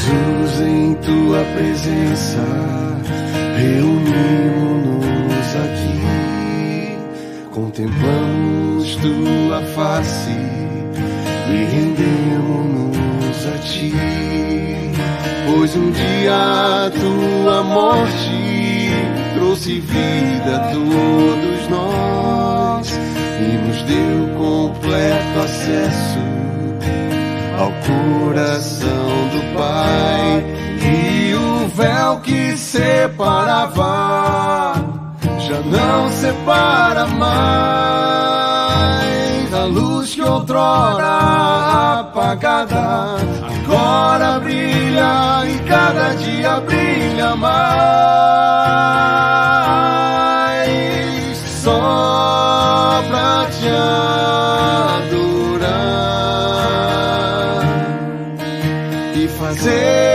Jesus, em tua presença, reunimos-nos aqui, contemplamos tua face e rendemos-nos a ti. Pois um dia tua morte trouxe vida não separa mais. A luz que outrora apagada agora brilha e cada dia brilha mais. Só pra te fazer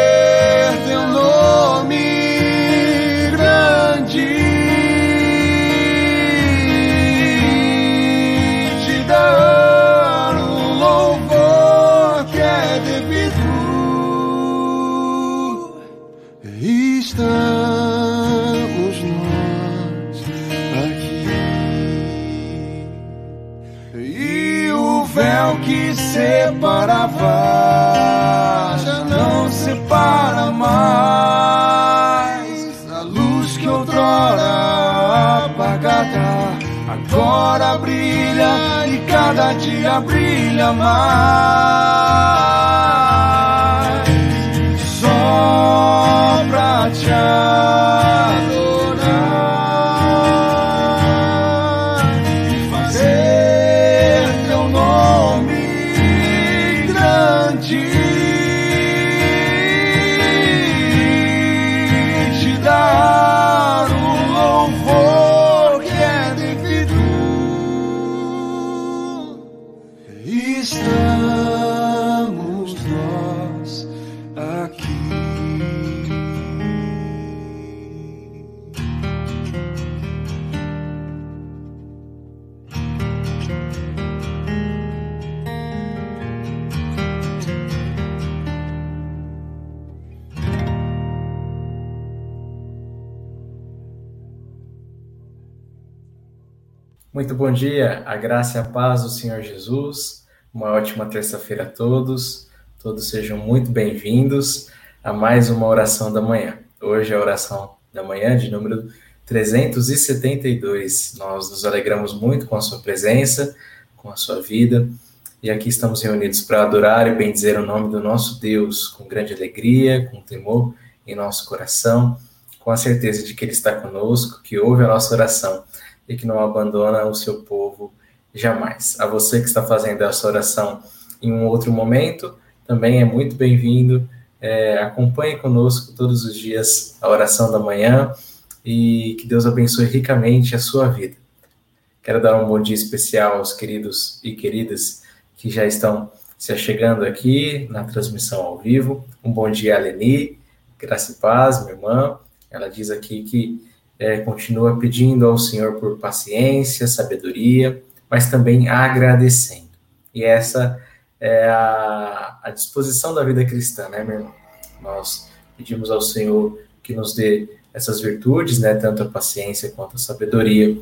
Muito bom dia, a graça e a paz do Senhor Jesus. Uma ótima terça-feira a todos. Todos sejam muito bem-vindos a mais uma oração da manhã. Hoje é a oração da manhã de número 372. Nós nos alegramos muito com a sua presença, com a sua vida. E aqui estamos reunidos para adorar e bendizer o nome do nosso Deus com grande alegria, com temor em nosso coração, com a certeza de que Ele está conosco, que ouve a nossa oração e que não abandona o seu povo jamais. A você que está fazendo essa oração em um outro momento, também é muito bem-vindo. É, acompanhe conosco todos os dias a oração da manhã e que Deus abençoe ricamente a sua vida. Quero dar um bom dia especial aos queridos e queridas que já estão se achegando aqui na transmissão ao vivo. Um bom dia a Leni, graça e paz, minha irmã. Ela diz aqui que é, continua pedindo ao Senhor por paciência, sabedoria, mas também agradecendo. E essa é a, a disposição da vida cristã, né, meu irmão? Nós pedimos ao Senhor que nos dê essas virtudes, né, tanto a paciência quanto a sabedoria,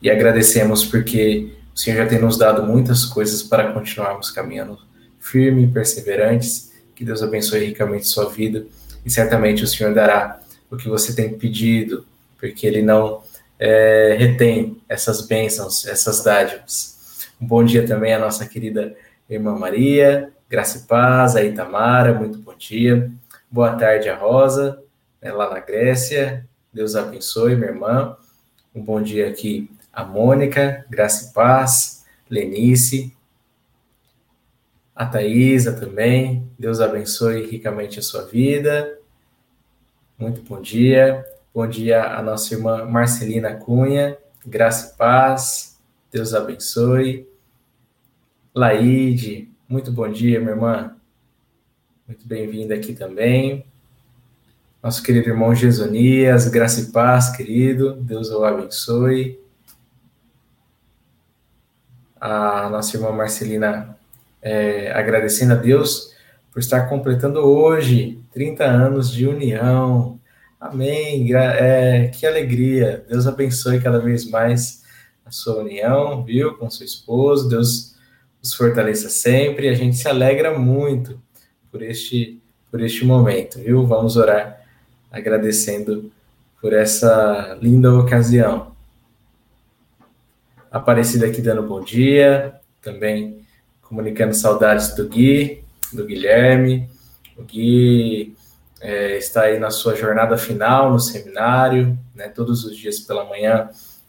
e agradecemos porque o Senhor já tem nos dado muitas coisas para continuarmos caminhando firme e perseverantes. Que Deus abençoe ricamente sua vida e certamente o Senhor dará o que você tem pedido, porque ele não é, retém essas bênçãos, essas dádivas. Um bom dia também à nossa querida irmã Maria, graça e paz, a Itamara, muito bom dia. Boa tarde a Rosa, né, lá na Grécia, Deus abençoe, minha irmã. Um bom dia aqui a Mônica, graça e paz, Lenice, a Thaisa também, Deus abençoe ricamente a sua vida. Muito bom dia. Bom dia a nossa irmã Marcelina Cunha, graça e paz, Deus abençoe. Laide, muito bom dia, minha irmã. Muito bem-vinda aqui também. Nosso querido irmão Gesonias, graça e paz, querido, Deus o abençoe. A nossa irmã Marcelina é, agradecendo a Deus por estar completando hoje 30 anos de união. Amém. É, que alegria. Deus abençoe cada vez mais a sua união, viu, com seu esposo. Deus os fortaleça sempre. A gente se alegra muito por este por este momento, viu? Vamos orar agradecendo por essa linda ocasião. Aparecida aqui dando bom dia, também comunicando saudades do Gui, do Guilherme. O Gui é, está aí na sua jornada final no seminário, né? Todos os dias pela manhã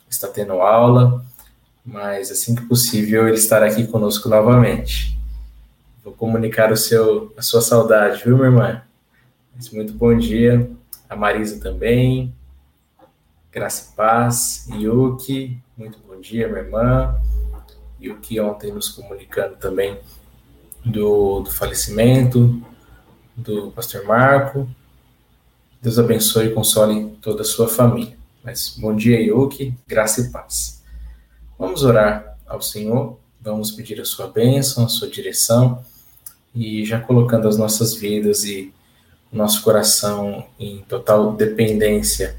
está tendo aula, mas assim que possível ele estará aqui conosco novamente. Vou comunicar o seu, a sua saudade, viu, minha irmã? Muito bom dia. A Marisa também. Graça e paz. Yuki, muito bom dia, minha irmã. Yuki ontem nos comunicando também do, do falecimento do pastor Marco. Deus abençoe e console toda a sua família. Mas bom dia, Yuki, graça e paz. Vamos orar ao Senhor, vamos pedir a sua bênção, a sua direção e já colocando as nossas vidas e o nosso coração em total dependência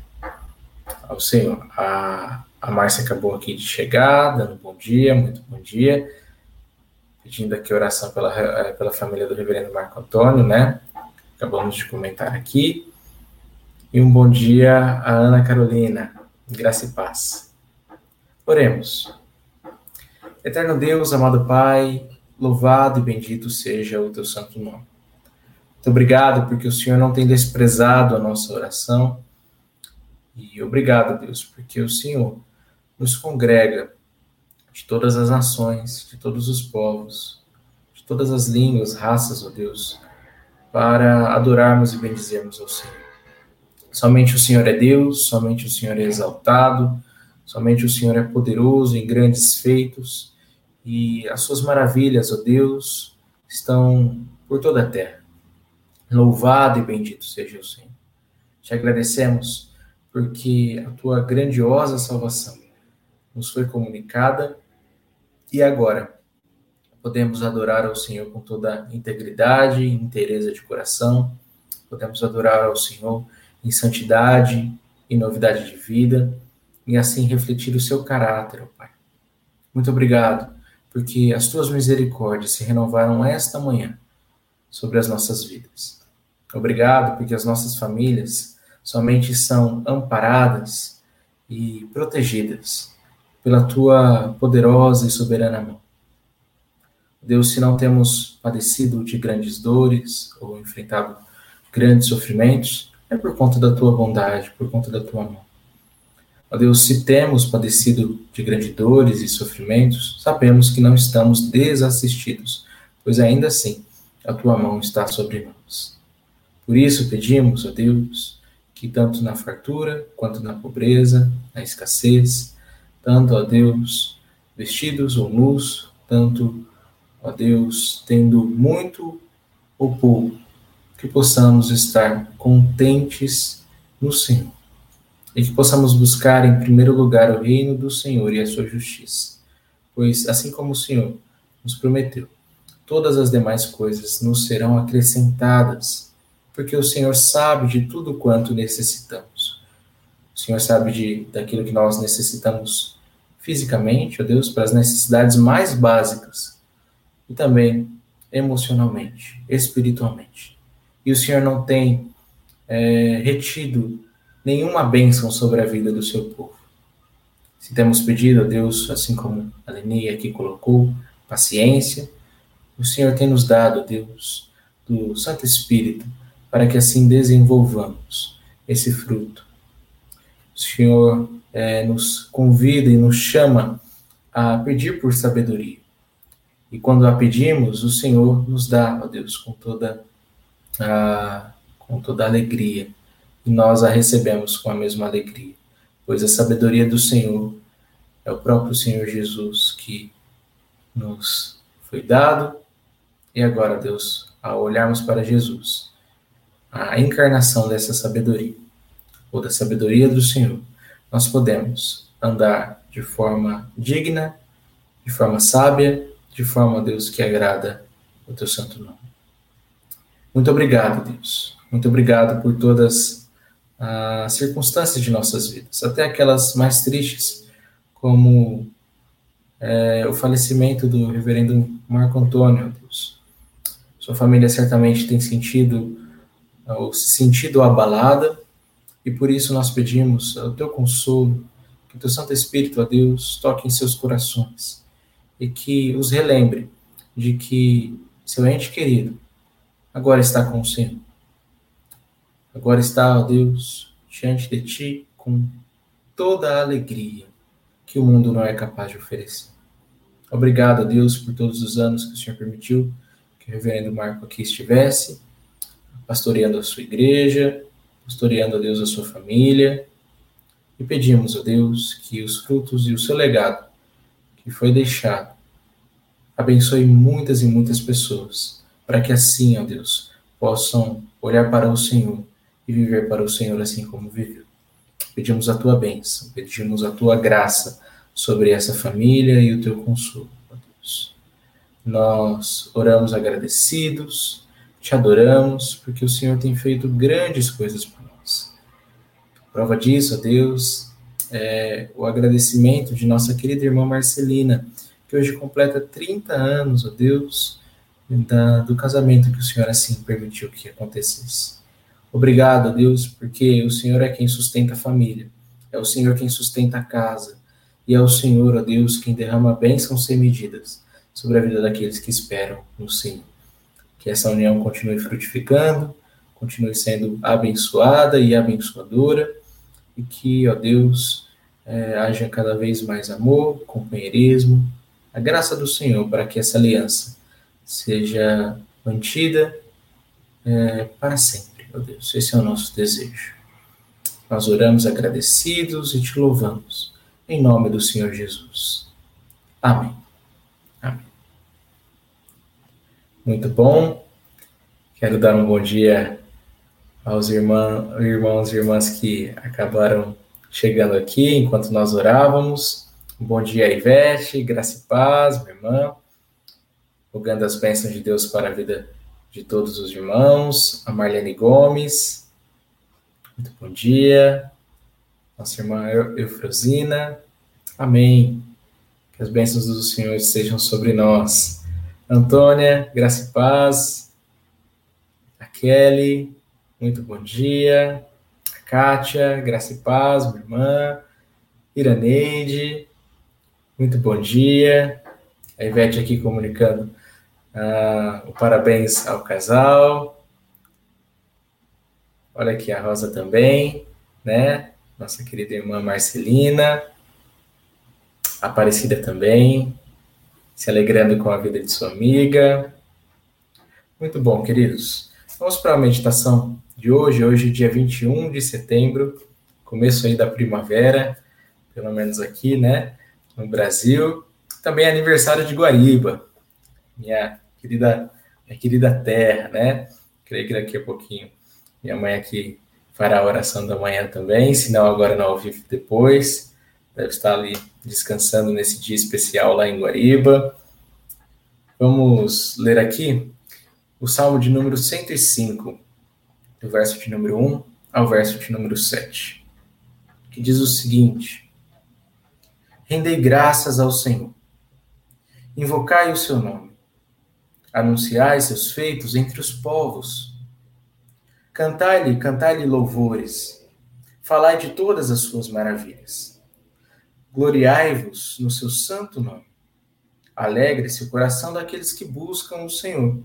ao Senhor. A, a Márcia acabou aqui de chegar, dando bom dia, muito bom dia, pedindo aqui oração pela, eh, pela família do reverendo Marco Antônio, né? Acabamos de comentar aqui. E um bom dia a Ana Carolina, graça e paz. Oremos. Eterno Deus, amado Pai, Louvado e bendito seja o teu santo nome. Muito obrigado porque o Senhor não tem desprezado a nossa oração. E obrigado, Deus, porque o Senhor nos congrega de todas as nações, de todos os povos, de todas as línguas, raças, ó Deus, para adorarmos e bendizermos ao Senhor. Somente o Senhor é Deus, somente o Senhor é exaltado, somente o Senhor é poderoso em grandes feitos e as suas maravilhas, ó Deus, estão por toda a terra. Louvado e bendito seja o Senhor. Te agradecemos porque a tua grandiosa salvação nos foi comunicada e agora podemos adorar ao Senhor com toda integridade e inteireza de coração, podemos adorar ao Senhor em santidade e novidade de vida e assim refletir o seu caráter, ó Pai. Muito obrigado porque as tuas misericórdias se renovaram esta manhã sobre as nossas vidas. Obrigado, porque as nossas famílias somente são amparadas e protegidas pela tua poderosa e soberana mão. Deus, se não temos padecido de grandes dores ou enfrentado grandes sofrimentos, é por conta da tua bondade, por conta da tua mão. Ó Deus, se temos padecido de grandes dores e sofrimentos, sabemos que não estamos desassistidos, pois ainda assim a tua mão está sobre nós. Por isso pedimos, ó Deus, que tanto na fartura quanto na pobreza, na escassez, tanto, ó Deus, vestidos ou nus, tanto, ó Deus, tendo muito ou pouco, que possamos estar contentes no Senhor e que possamos buscar em primeiro lugar o reino do Senhor e a sua justiça. Pois, assim como o Senhor nos prometeu, todas as demais coisas nos serão acrescentadas, porque o Senhor sabe de tudo quanto necessitamos. O Senhor sabe de daquilo que nós necessitamos fisicamente, ó Deus, para as necessidades mais básicas e também emocionalmente, espiritualmente. E o Senhor não tem é, retido nenhuma bênção sobre a vida do seu povo. Se temos pedido a Deus, assim como a Leni aqui colocou, paciência, o Senhor tem nos dado, Deus, do Santo Espírito, para que assim desenvolvamos esse fruto. O Senhor é, nos convida e nos chama a pedir por sabedoria. E quando a pedimos, o Senhor nos dá, ó Deus, com toda a, com toda a alegria. E nós a recebemos com a mesma alegria, pois a sabedoria do Senhor é o próprio Senhor Jesus que nos foi dado, e agora, Deus, ao olharmos para Jesus, a encarnação dessa sabedoria, ou da sabedoria do Senhor, nós podemos andar de forma digna, de forma sábia, de forma, Deus, que agrada o teu santo nome. Muito obrigado, Deus. Muito obrigado por todas as circunstâncias de nossas vidas, até aquelas mais tristes, como é, o falecimento do reverendo Marco Antônio, Deus. Sua família certamente tem sentido ou se sentido abalada, e por isso nós pedimos o teu consolo, que o teu Santo Espírito, Deus, toque em seus corações e que os relembre de que seu ente querido agora está com o Senhor. Agora está, ó Deus, diante de ti com toda a alegria que o mundo não é capaz de oferecer. Obrigado, Deus, por todos os anos que o Senhor permitiu que o reverendo Marco aqui estivesse, pastoreando a sua igreja, pastoreando, a Deus, a sua família. E pedimos, ó Deus, que os frutos e o seu legado que foi deixado abençoe muitas e muitas pessoas, para que assim, ó Deus, possam olhar para o Senhor e viver para o Senhor assim como viveu. Pedimos a tua bênção, pedimos a tua graça sobre essa família e o teu consolo, ó Deus. Nós oramos agradecidos, te adoramos, porque o Senhor tem feito grandes coisas por nós. Prova disso, ó Deus, é o agradecimento de nossa querida irmã Marcelina, que hoje completa 30 anos, ó Deus, da, do casamento que o Senhor assim permitiu que acontecesse. Obrigado, Deus, porque o Senhor é quem sustenta a família, é o Senhor quem sustenta a casa, e é o Senhor, ó Deus, quem derrama bênçãos sem medidas sobre a vida daqueles que esperam no Senhor. Que essa união continue frutificando, continue sendo abençoada e abençoadora, e que, ó Deus, é, haja cada vez mais amor, companheirismo, a graça do Senhor para que essa aliança seja mantida é, para sempre, meu Deus. Esse é o nosso desejo. Nós oramos agradecidos e te louvamos, em nome do Senhor Jesus. Amém. Amém. Muito bom. Quero dar um bom dia aos irmãos, irmãos e irmãs que acabaram chegando aqui enquanto nós orávamos. Bom dia, Ivete, graça e paz, minha irmã. Rogando as bênçãos de Deus para a vida de todos os irmãos. A Marlene Gomes. Muito bom dia. Nossa irmã Eufrosina. Amém. Que as bênçãos do Senhor sejam sobre nós. Antônia, graça e paz. A Kelly, muito bom dia. A Kátia, graça e paz, minha irmã. Iraneide, muito bom dia. A Ivete aqui comunicando uh, o parabéns ao casal. Olha aqui a Rosa também, né? Nossa querida irmã Marcelina. Aparecida também, se alegrando com a vida de sua amiga. Muito bom, queridos. Vamos para a meditação de hoje. Hoje, dia 21 de setembro, começo aí da primavera, pelo menos aqui, né? No Brasil. Também é aniversário de Guariba, minha querida, minha querida terra, né? Creio que daqui a pouquinho minha mãe aqui fará a oração da manhã também, se não agora no ao vivo depois. Deve estar ali descansando nesse dia especial lá em Guariba. Vamos ler aqui o Salmo de número 105, do verso de número 1 ao verso de número 7, que diz o seguinte: Rendei graças ao Senhor. Invocai o seu nome. Anunciai seus feitos entre os povos. Cantai-lhe, cantai-lhe louvores. Falai de todas as suas maravilhas. Gloriai-vos no seu santo nome. Alegre-se o coração daqueles que buscam o Senhor.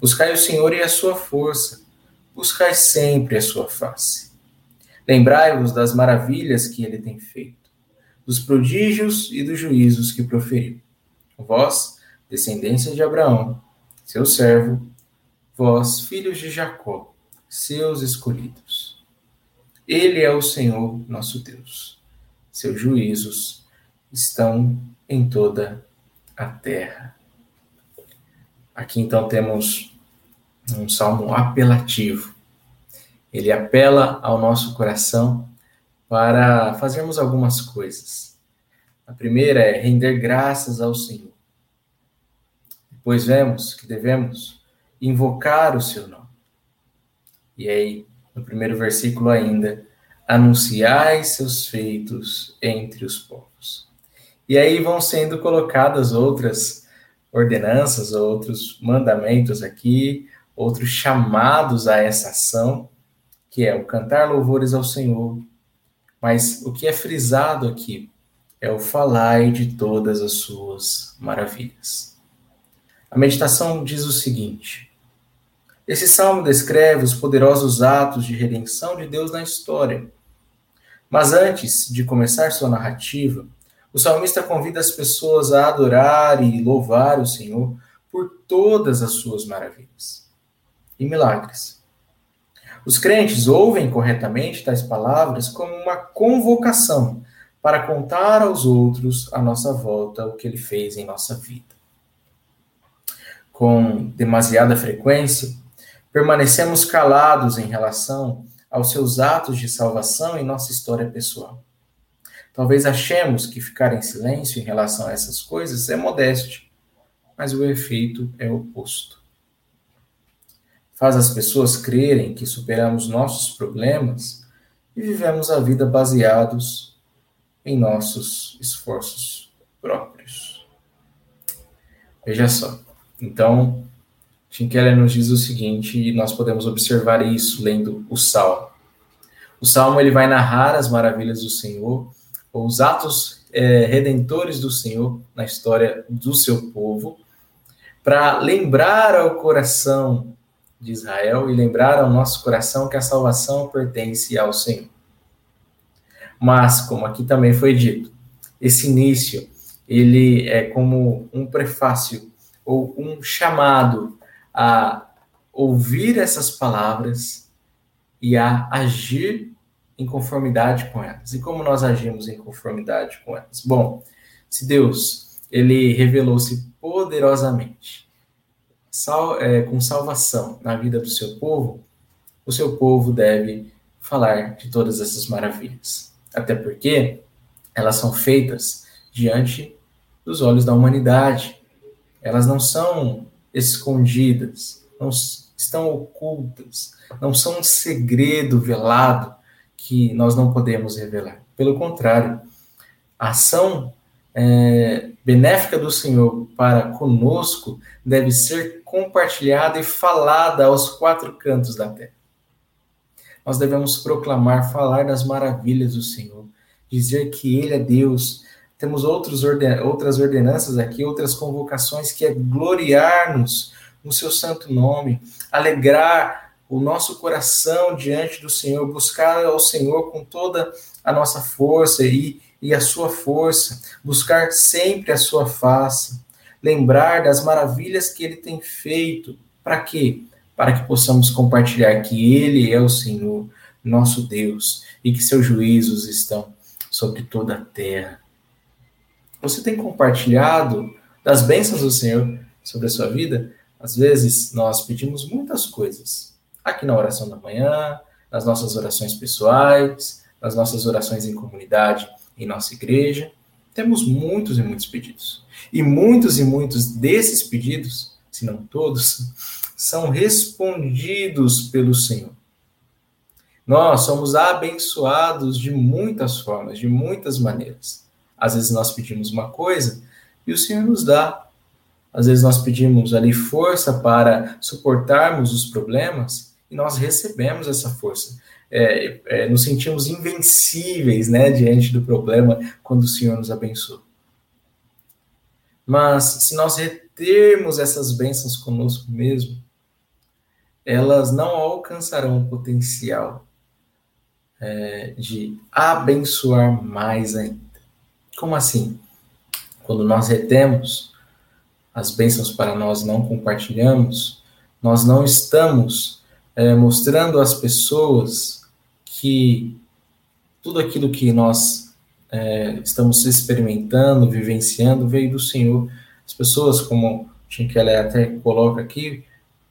Buscai o Senhor e a sua força. Buscai sempre a sua face. Lembrai-vos das maravilhas que ele tem feito dos prodígios e dos juízos que proferiu. Vós, descendência de Abraão, seu servo, vós, filhos de Jacó, seus escolhidos. Ele é o Senhor nosso Deus. Seus juízos estão em toda a terra. Aqui então temos um salmo apelativo. Ele apela ao nosso coração para fazermos algumas coisas. A primeira é render graças ao Senhor. Depois vemos que devemos invocar o seu nome. E aí, no primeiro versículo ainda, anunciai seus feitos entre os povos. E aí vão sendo colocadas outras ordenanças, outros mandamentos aqui, outros chamados a essa ação, que é o cantar louvores ao Senhor. Mas o que é frisado aqui é o falar de todas as suas maravilhas. A meditação diz o seguinte: esse salmo descreve os poderosos atos de redenção de Deus na história. Mas antes de começar sua narrativa, o salmista convida as pessoas a adorar e louvar o Senhor por todas as suas maravilhas e milagres. Os crentes ouvem corretamente tais palavras como uma convocação para contar aos outros à nossa volta o que ele fez em nossa vida. Com demasiada frequência, permanecemos calados em relação aos seus atos de salvação em nossa história pessoal. Talvez achemos que ficar em silêncio em relação a essas coisas é modéstia, mas o efeito é oposto. Faz as pessoas crerem que superamos nossos problemas e vivemos a vida baseados em nossos esforços próprios. Veja só. Então, Tim Keller nos diz o seguinte, e nós podemos observar isso lendo o Salmo. O Salmo ele vai narrar as maravilhas do Senhor, ou os atos é, redentores do Senhor na história do seu povo, para lembrar ao coração de Israel e lembrar ao nosso coração que a salvação pertence ao Senhor. Mas, como aqui também foi dito, esse início ele é como um prefácio ou um chamado a ouvir essas palavras e a agir em conformidade com elas. E como nós agimos em conformidade com elas? Bom, se Deus ele revelou-se poderosamente sal, é, com salvação na vida do seu povo, o seu povo deve falar de todas essas maravilhas. Até porque elas são feitas diante dos olhos da humanidade. Elas não são escondidas, não estão ocultas, não são um segredo velado que nós não podemos revelar. Pelo contrário, a ação é, benéfica do Senhor para conosco deve ser compartilhada e falada aos quatro cantos da terra. Nós devemos proclamar, falar das maravilhas do Senhor, dizer que Ele é Deus, temos outros orden outras ordenanças aqui, outras convocações, que é gloriar-nos no seu santo nome, alegrar o nosso coração diante do Senhor, buscar ao Senhor com toda a nossa força e, e a sua força, buscar sempre a sua face, lembrar das maravilhas que ele tem feito. Para quê? Para que possamos compartilhar que ele é o Senhor, nosso Deus, e que seus juízos estão sobre toda a terra. Você tem compartilhado das bênçãos do Senhor sobre a sua vida? Às vezes nós pedimos muitas coisas. Aqui na oração da manhã, nas nossas orações pessoais, nas nossas orações em comunidade, em nossa igreja. Temos muitos e muitos pedidos. E muitos e muitos desses pedidos, se não todos, são respondidos pelo Senhor. Nós somos abençoados de muitas formas, de muitas maneiras. Às vezes nós pedimos uma coisa e o Senhor nos dá. Às vezes nós pedimos ali força para suportarmos os problemas e nós recebemos essa força. É, é, nos sentimos invencíveis né, diante do problema quando o Senhor nos abençoa. Mas se nós retermos essas bênçãos conosco mesmo, elas não alcançarão o potencial é, de abençoar mais ainda. Como assim? Quando nós retemos as bênçãos para nós não compartilhamos, nós não estamos é, mostrando às pessoas que tudo aquilo que nós é, estamos experimentando, vivenciando, veio do Senhor. As pessoas, como Tim Keller até coloca aqui,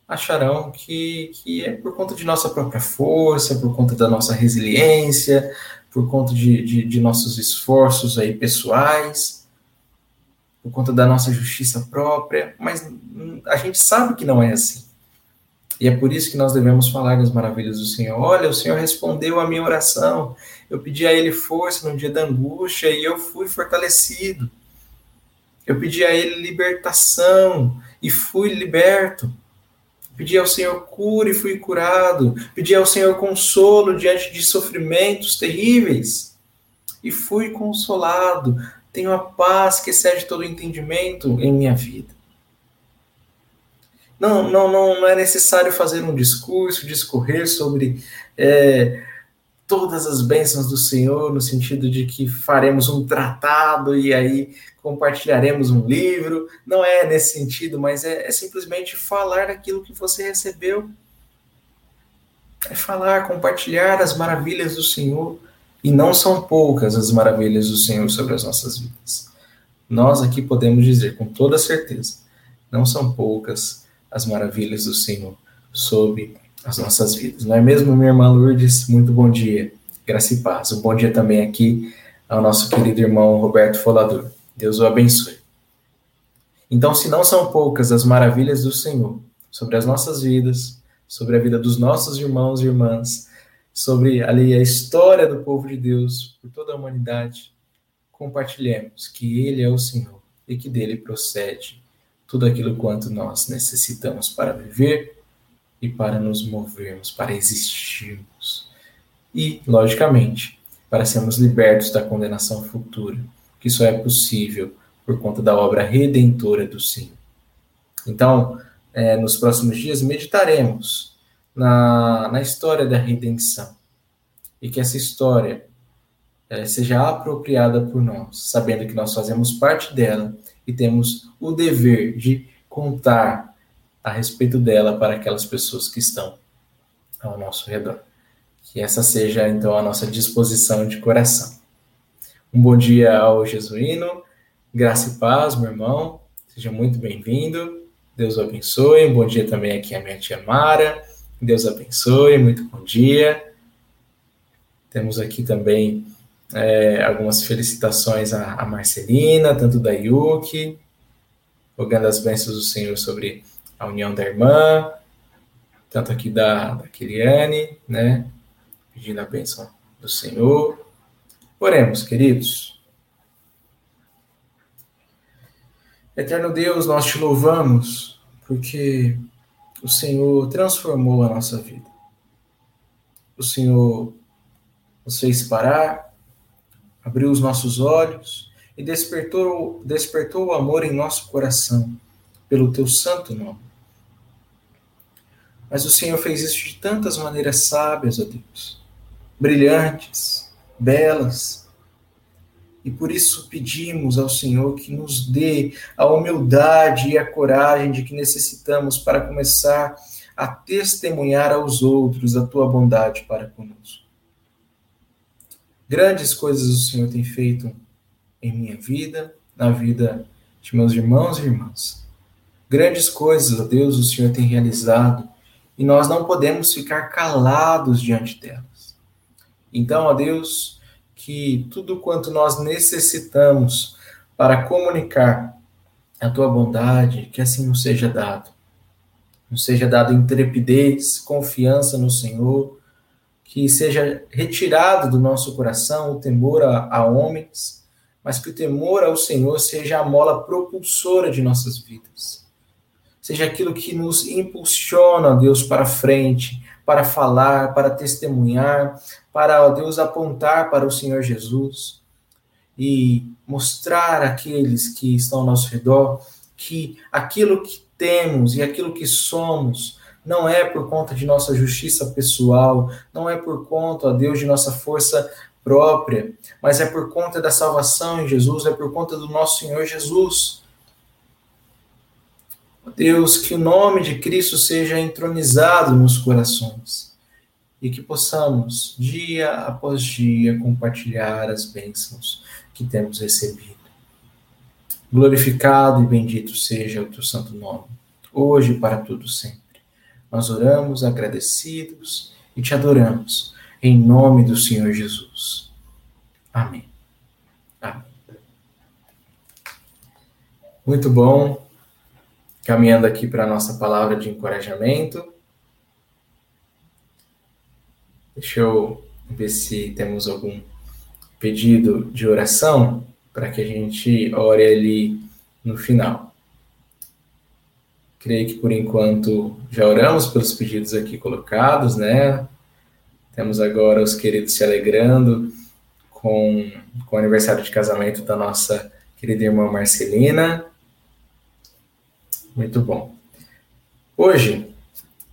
acharão que, que é por conta de nossa própria força, por conta da nossa resiliência, por conta de, de, de nossos esforços aí pessoais, por conta da nossa justiça própria, mas a gente sabe que não é assim. E é por isso que nós devemos falar das maravilhas do Senhor. Olha, o Senhor respondeu a minha oração. Eu pedi a Ele força no dia da angústia e eu fui fortalecido. Eu pedi a Ele libertação e fui liberto. Pedi ao Senhor cura e fui curado. Pedi ao Senhor consolo diante de sofrimentos terríveis e fui consolado. Tenho a paz que excede todo entendimento em minha vida. Não, não, não, não é necessário fazer um discurso, discorrer sobre é, todas as bênçãos do Senhor, no sentido de que faremos um tratado e aí compartilharemos um livro. Não é nesse sentido, mas é, é simplesmente falar daquilo que você recebeu. É falar, compartilhar as maravilhas do Senhor. E não são poucas as maravilhas do Senhor sobre as nossas vidas. Nós aqui podemos dizer com toda certeza, não são poucas as maravilhas do Senhor sobre as nossas vidas. Não é mesmo, minha irmã Lourdes? Muito bom dia. Graça e paz. Um bom dia também aqui ao nosso querido irmão Roberto Folador. Deus o abençoe. Então, se não são poucas as maravilhas do Senhor sobre as nossas vidas, sobre a vida dos nossos irmãos e irmãs, sobre ali a história do povo de Deus por toda a humanidade, compartilhemos que Ele é o Senhor e que dele procede tudo aquilo quanto nós necessitamos para viver e para nos movermos, para existirmos. E, logicamente, para sermos libertos da condenação futura, que só é possível por conta da obra redentora do Senhor. Então, é, nos próximos dias, meditaremos na, na história da redenção e que essa história é, seja apropriada por nós, sabendo que nós fazemos parte dela e temos o dever de contar a respeito dela para aquelas pessoas que estão ao nosso redor. Que essa seja, então, a nossa disposição de coração. Um bom dia ao Jesuíno, graça e paz, meu irmão, seja muito bem-vindo, Deus o abençoe. Um bom dia também aqui à minha tia Mara, Deus abençoe, muito bom dia. Temos aqui também é, algumas felicitações à, à Marcelina, tanto da Yuki, rogando as bênçãos do Senhor sobre a união da irmã, tanto aqui da, da Kiliane, né? Pedindo a bênção do Senhor. Oremos, queridos. Eterno Deus, nós te louvamos porque o Senhor transformou a nossa vida. O Senhor nos fez parar, abriu os nossos olhos e despertou, despertou o amor em nosso coração pelo teu santo nome. Mas o Senhor fez isso de tantas maneiras sábias, ó Deus, brilhantes, belas. E por isso pedimos ao Senhor que nos dê a humildade e a coragem de que necessitamos para começar a testemunhar aos outros a tua bondade para conosco. Grandes coisas o Senhor tem feito em minha vida, na vida de meus irmãos e irmãs. Grandes coisas, ó Deus, o Senhor tem realizado e nós não podemos ficar calados diante delas. Então, ó Deus, que tudo quanto nós necessitamos para comunicar a tua bondade, que assim nos seja dado. Nos seja dado intrepidez, confiança no Senhor, que seja retirado do nosso coração o temor a, a homens, mas que o temor ao Senhor seja a mola propulsora de nossas vidas. Seja aquilo que nos impulsiona, Deus, para frente, para falar, para testemunhar, para, ó Deus, apontar para o Senhor Jesus e mostrar àqueles que estão ao nosso redor que aquilo que temos e aquilo que somos não é por conta de nossa justiça pessoal, não é por conta, ó Deus, de nossa força própria, mas é por conta da salvação em Jesus, é por conta do nosso Senhor Jesus. Deus, que o nome de Cristo seja entronizado nos corações e que possamos, dia após dia, compartilhar as bênçãos que temos recebido. Glorificado e bendito seja o teu santo nome, hoje e para tudo sempre. Nós oramos agradecidos e te adoramos, em nome do Senhor Jesus. Amém. Amém. Muito bom caminhando aqui para a nossa palavra de encorajamento. Deixa eu ver se temos algum pedido de oração para que a gente ore ali no final. Creio que por enquanto já oramos pelos pedidos aqui colocados, né? Temos agora os queridos se alegrando com, com o aniversário de casamento da nossa querida irmã Marcelina. Muito bom. Hoje,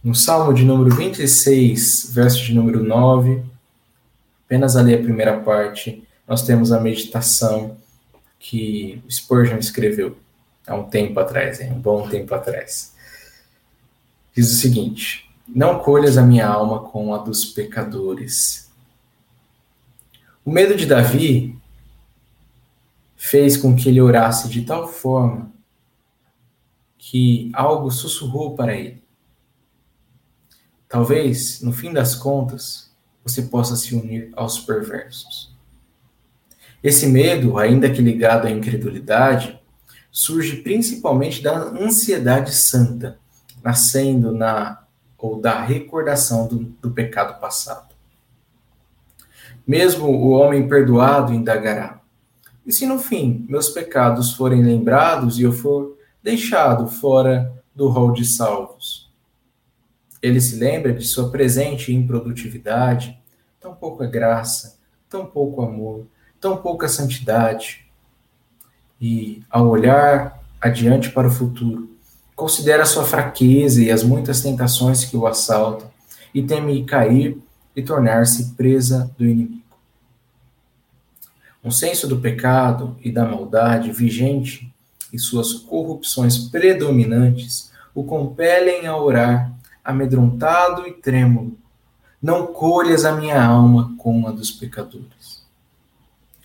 no Salmo de número 26, verso de número 9, apenas ali a primeira parte, nós temos a meditação que Spurgeon escreveu há um tempo atrás, hein? um bom tempo atrás. Diz o seguinte: Não colhas a minha alma com a dos pecadores. O medo de Davi fez com que ele orasse de tal forma que algo sussurrou para ele. Talvez, no fim das contas, você possa se unir aos perversos. Esse medo, ainda que ligado à incredulidade, surge principalmente da ansiedade santa, nascendo na ou da recordação do, do pecado passado. Mesmo o homem perdoado indagará: e se no fim meus pecados forem lembrados e eu for deixado fora do rol de salvos? Ele se lembra de sua presente improdutividade, tão pouca graça, tão pouco amor, tão pouca santidade. E, ao olhar adiante para o futuro, considera sua fraqueza e as muitas tentações que o assaltam, e teme cair e tornar-se presa do inimigo. Um senso do pecado e da maldade vigente e suas corrupções predominantes o compelem a orar, amedrontado e trêmulo. Não colhas a minha alma com a dos pecadores.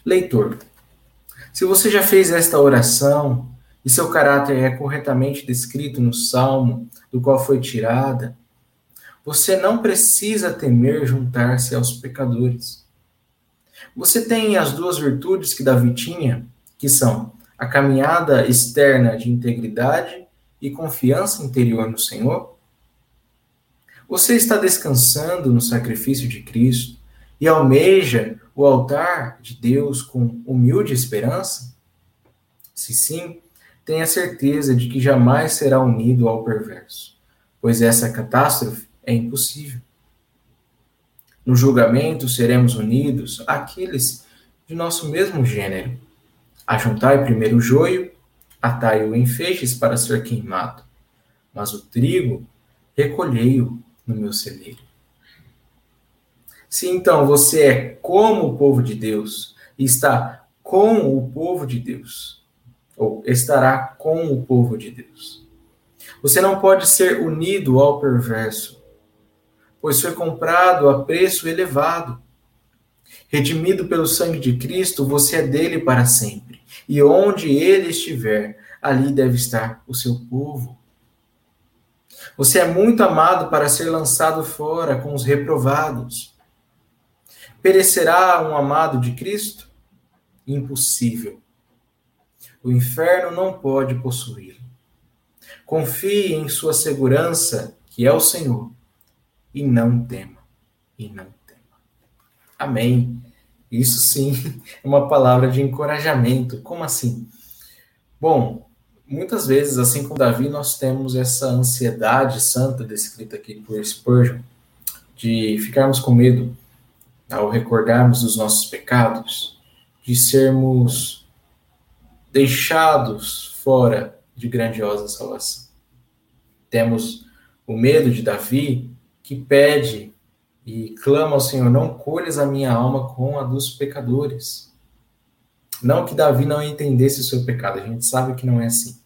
Leitor, se você já fez esta oração e seu caráter é corretamente descrito no salmo do qual foi tirada, você não precisa temer juntar-se aos pecadores. Você tem as duas virtudes que Davi tinha, que são a caminhada externa de integridade e confiança interior no Senhor? Você está descansando no sacrifício de Cristo e almeja o altar de Deus com humilde esperança? Se sim, tenha certeza de que jamais será unido ao perverso, pois essa catástrofe é impossível. No julgamento seremos unidos àqueles de nosso mesmo gênero. Ajuntai primeiro o joio, atai-o em feixes para ser queimado, mas o trigo recolhei-o no meu celeiro. Se então você é como o povo de Deus está com o povo de Deus, ou estará com o povo de Deus, você não pode ser unido ao perverso, pois foi comprado a preço elevado. Redimido pelo sangue de Cristo, você é dele para sempre. E onde ele estiver, ali deve estar o seu povo. Você é muito amado para ser lançado fora com os reprovados. Perecerá um amado de Cristo? Impossível. O inferno não pode possuí-lo. Confie em sua segurança, que é o Senhor, e não tema, e não tema. Amém. Isso sim é uma palavra de encorajamento. Como assim? Bom, muitas vezes, assim como Davi, nós temos essa ansiedade santa descrita aqui por Spurgeon, de ficarmos com medo ao recordarmos os nossos pecados, de sermos deixados fora de grandiosa salvação. Temos o medo de Davi, que pede e clama ao Senhor: Não colhes a minha alma com a dos pecadores. Não que Davi não entendesse o seu pecado, a gente sabe que não é assim.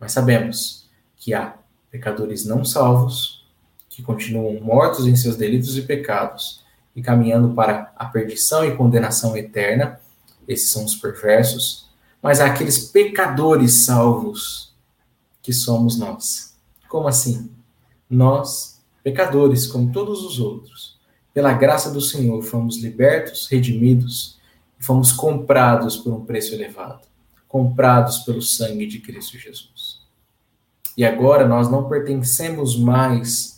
Mas sabemos que há pecadores não salvos, que continuam mortos em seus delitos e pecados, e caminhando para a perdição e condenação eterna. Esses são os perversos. Mas há aqueles pecadores salvos que somos nós. Como assim? Nós, pecadores, como todos os outros, pela graça do Senhor, fomos libertos, redimidos e fomos comprados por um preço elevado comprados pelo sangue de Cristo Jesus. E agora nós não pertencemos mais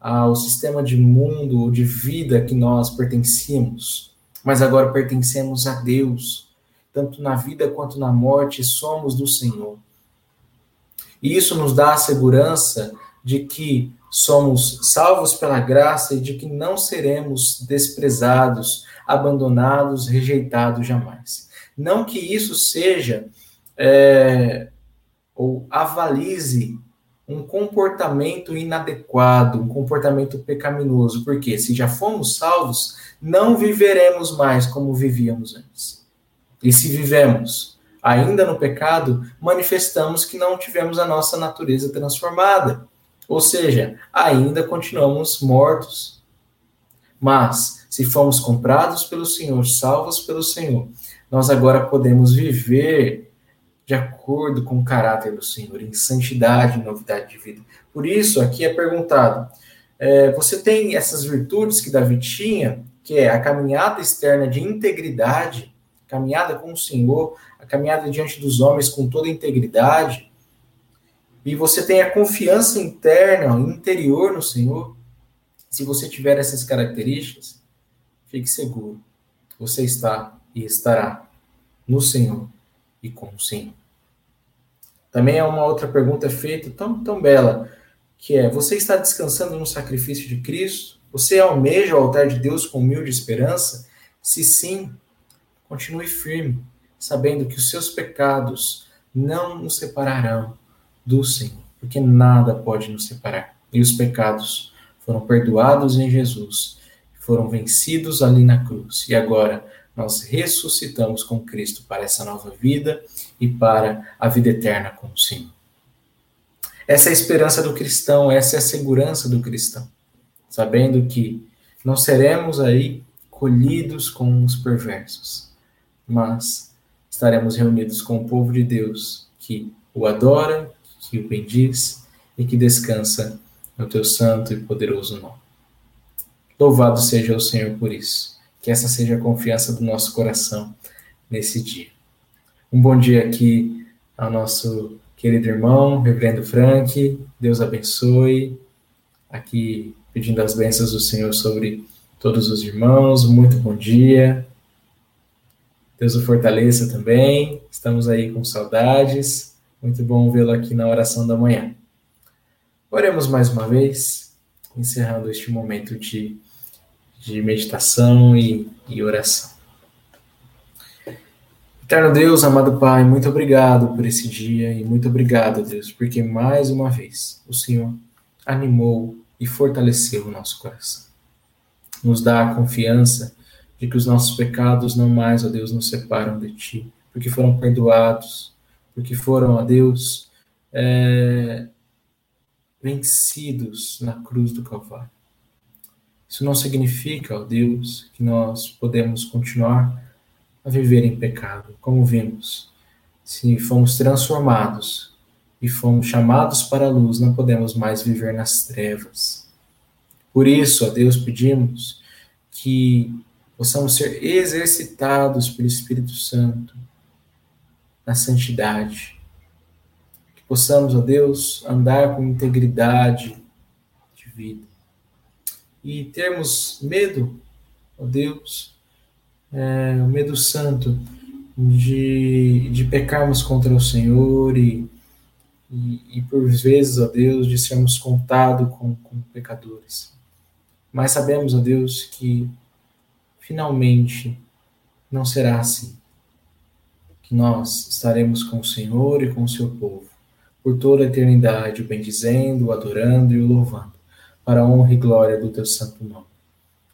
ao sistema de mundo de vida que nós pertencíamos, mas agora pertencemos a Deus. Tanto na vida quanto na morte, somos do Senhor. E isso nos dá a segurança de que somos salvos pela graça e de que não seremos desprezados, abandonados, rejeitados jamais. Não que isso seja é, ou avalize um comportamento inadequado, um comportamento pecaminoso, porque se já fomos salvos, não viveremos mais como vivíamos antes. E se vivemos ainda no pecado, manifestamos que não tivemos a nossa natureza transformada. Ou seja, ainda continuamos mortos. Mas, se fomos comprados pelo Senhor, salvos pelo Senhor, nós agora podemos viver de acordo com o caráter do Senhor, em santidade e novidade de vida. Por isso, aqui é perguntado: é, você tem essas virtudes que Davi tinha, que é a caminhada externa de integridade, caminhada com o Senhor, a caminhada diante dos homens com toda integridade, e você tem a confiança interna, interior no Senhor, se você tiver essas características, fique seguro, você está e estará no Senhor e com o Senhor. Também é uma outra pergunta feita tão, tão bela, que é: você está descansando no sacrifício de Cristo? Você almeja o altar de Deus com humilde esperança? Se sim, continue firme, sabendo que os seus pecados não nos separarão do Senhor, porque nada pode nos separar. E os pecados foram perdoados em Jesus, foram vencidos ali na cruz. E agora nós ressuscitamos com Cristo para essa nova vida e para a vida eterna com o Senhor. Essa é a esperança do cristão, essa é a segurança do cristão, sabendo que não seremos aí colhidos com os perversos, mas estaremos reunidos com o povo de Deus que o adora, que o bendiz e que descansa no teu santo e poderoso nome. Louvado seja o Senhor por isso. Que essa seja a confiança do nosso coração nesse dia. Um bom dia aqui ao nosso querido irmão, Reverendo Frank. Deus abençoe. Aqui pedindo as bênçãos do Senhor sobre todos os irmãos. Muito bom dia. Deus o fortaleça também. Estamos aí com saudades. Muito bom vê-lo aqui na oração da manhã. Oremos mais uma vez, encerrando este momento de de meditação e, e oração. Eterno Deus, amado Pai, muito obrigado por esse dia e muito obrigado, Deus, porque mais uma vez o Senhor animou e fortaleceu o nosso coração. Nos dá a confiança de que os nossos pecados não mais, ó Deus, nos separam de Ti, porque foram perdoados, porque foram, ó Deus, é, vencidos na cruz do Calvário. Isso não significa, ó Deus, que nós podemos continuar a viver em pecado, como vimos. Se fomos transformados e fomos chamados para a luz, não podemos mais viver nas trevas. Por isso, ó Deus, pedimos que possamos ser exercitados pelo Espírito Santo na santidade. Que possamos, ó Deus, andar com integridade de vida e termos medo, ó Deus, é, o medo santo de, de pecarmos contra o Senhor e, e, e por vezes, ó Deus, de sermos contados com, com pecadores. Mas sabemos, ó Deus, que finalmente não será assim. Que nós estaremos com o Senhor e com o seu povo por toda a eternidade, o bendizendo, o adorando e o louvando para a honra e glória do teu santo nome.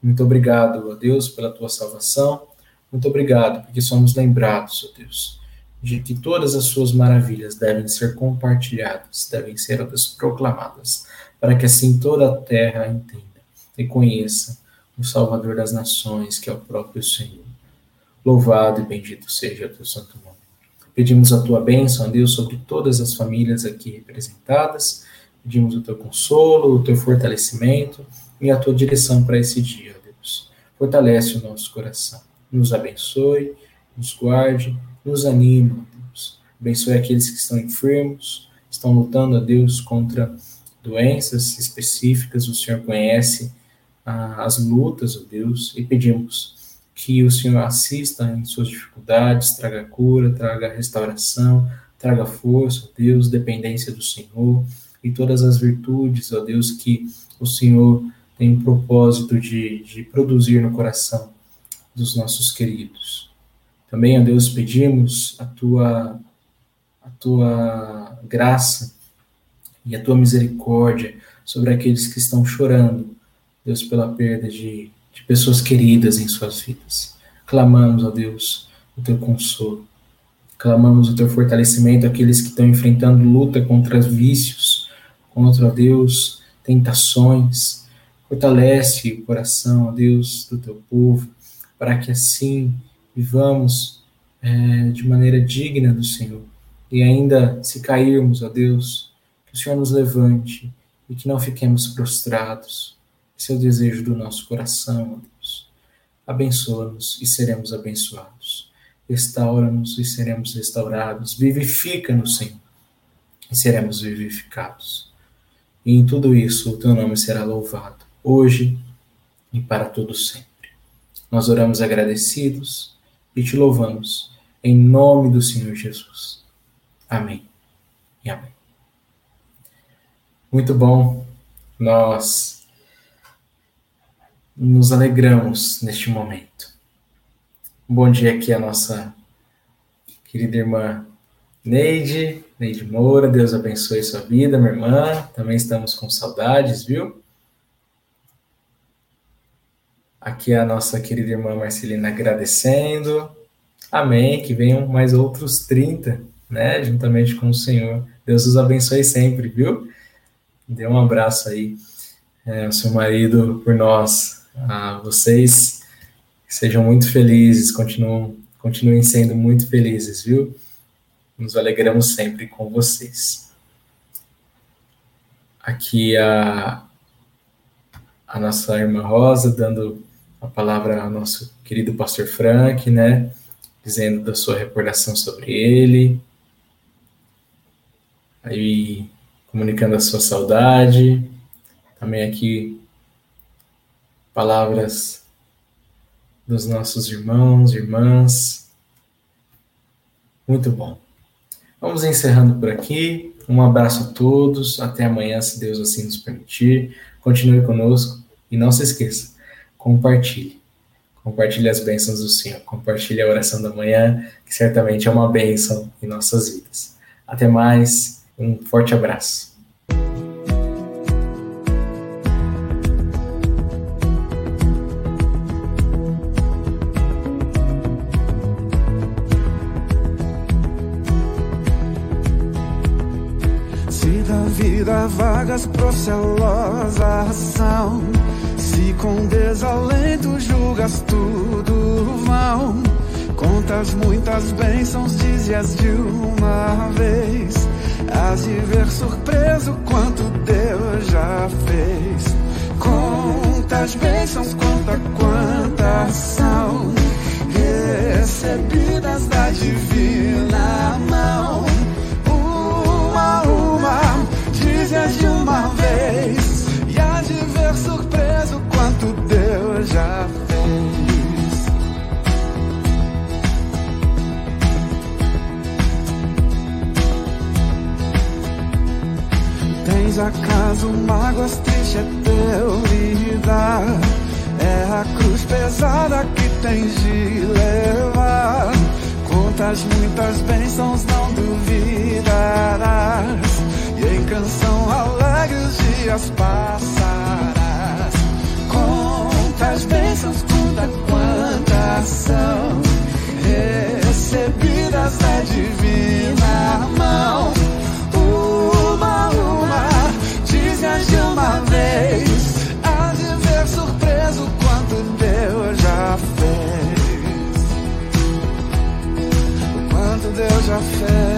Muito obrigado, ó Deus, pela tua salvação. Muito obrigado, porque somos lembrados, ó Deus, de que todas as suas maravilhas devem ser compartilhadas, devem ser ó Deus, proclamadas, para que assim toda a terra entenda e conheça o Salvador das nações, que é o próprio Senhor. Louvado e bendito seja o teu santo nome. Pedimos a tua bênção, ó Deus, sobre todas as famílias aqui representadas Pedimos o teu consolo, o teu fortalecimento e a tua direção para esse dia, Deus. Fortalece o nosso coração. Nos abençoe, nos guarde, nos anime, Deus. Abençoe aqueles que estão enfermos, estão lutando, a Deus, contra doenças específicas, o Senhor conhece ah, as lutas, ó Deus, e pedimos que o Senhor assista em suas dificuldades, traga cura, traga restauração, traga força, ó Deus, dependência do Senhor e todas as virtudes, ó Deus, que o Senhor tem propósito de, de produzir no coração dos nossos queridos. Também, ó Deus, pedimos a tua, a tua graça e a tua misericórdia sobre aqueles que estão chorando, Deus, pela perda de, de pessoas queridas em suas vidas. Clamamos, ó Deus, o teu consolo. Clamamos o teu fortalecimento àqueles que estão enfrentando luta contra vícios, contra, ó Deus, tentações. Fortalece o coração, ó Deus, do teu povo, para que assim vivamos é, de maneira digna do Senhor. E ainda, se cairmos, ó Deus, que o Senhor nos levante e que não fiquemos prostrados. Esse é o desejo do nosso coração, ó Deus. Abençoa-nos e seremos abençoados. Restaura-nos e seremos restaurados. Vivifica-nos, Senhor, e seremos vivificados. E em tudo isso, o teu nome será louvado, hoje e para todo sempre. Nós oramos agradecidos e te louvamos, em nome do Senhor Jesus. Amém e amém. Muito bom, nós nos alegramos neste momento. Um bom dia aqui a nossa querida irmã Neide, Neide Moura, Deus abençoe sua vida, minha irmã. Também estamos com saudades, viu? Aqui a nossa querida irmã Marcelina agradecendo. Amém. Que venham mais outros 30, né? Juntamente com o Senhor. Deus os abençoe sempre, viu? Dê um abraço aí é, ao seu marido por nós. A vocês sejam muito felizes, continuem, continuem sendo muito felizes, viu? Nos alegramos sempre com vocês. Aqui a, a nossa irmã Rosa dando a palavra ao nosso querido pastor Frank, né? Dizendo da sua recordação sobre ele. Aí comunicando a sua saudade. Também aqui palavras dos nossos irmãos, irmãs. Muito bom. Vamos encerrando por aqui. Um abraço a todos. Até amanhã, se Deus assim nos permitir. Continue conosco e não se esqueça, compartilhe. Compartilhe as bênçãos do Senhor. Compartilhe a oração da manhã, que certamente é uma bênção em nossas vidas. Até mais um forte abraço. Vida vagas procelosa ação, se com desalento julgas tudo vão, contas muitas bênçãos, dizias de uma vez Hás de ver surpreso quanto Deus já fez. Contas bênçãos, conta quantas são recebidas da divina mão. Dizes de uma vez. E há de ver surpreso quanto Deus já fez. Tens acaso mágoas tristes é teu lidar É a cruz pesada que tens de levar Contas muitas bênçãos, não duvidarás Canção alegre os dias passarás Contas bênçãos, conta quantas são Recebidas da divina mão uma, uma, dizes de uma vez. Há de ver surpreso quanto Deus já fez. O quanto Deus já fez.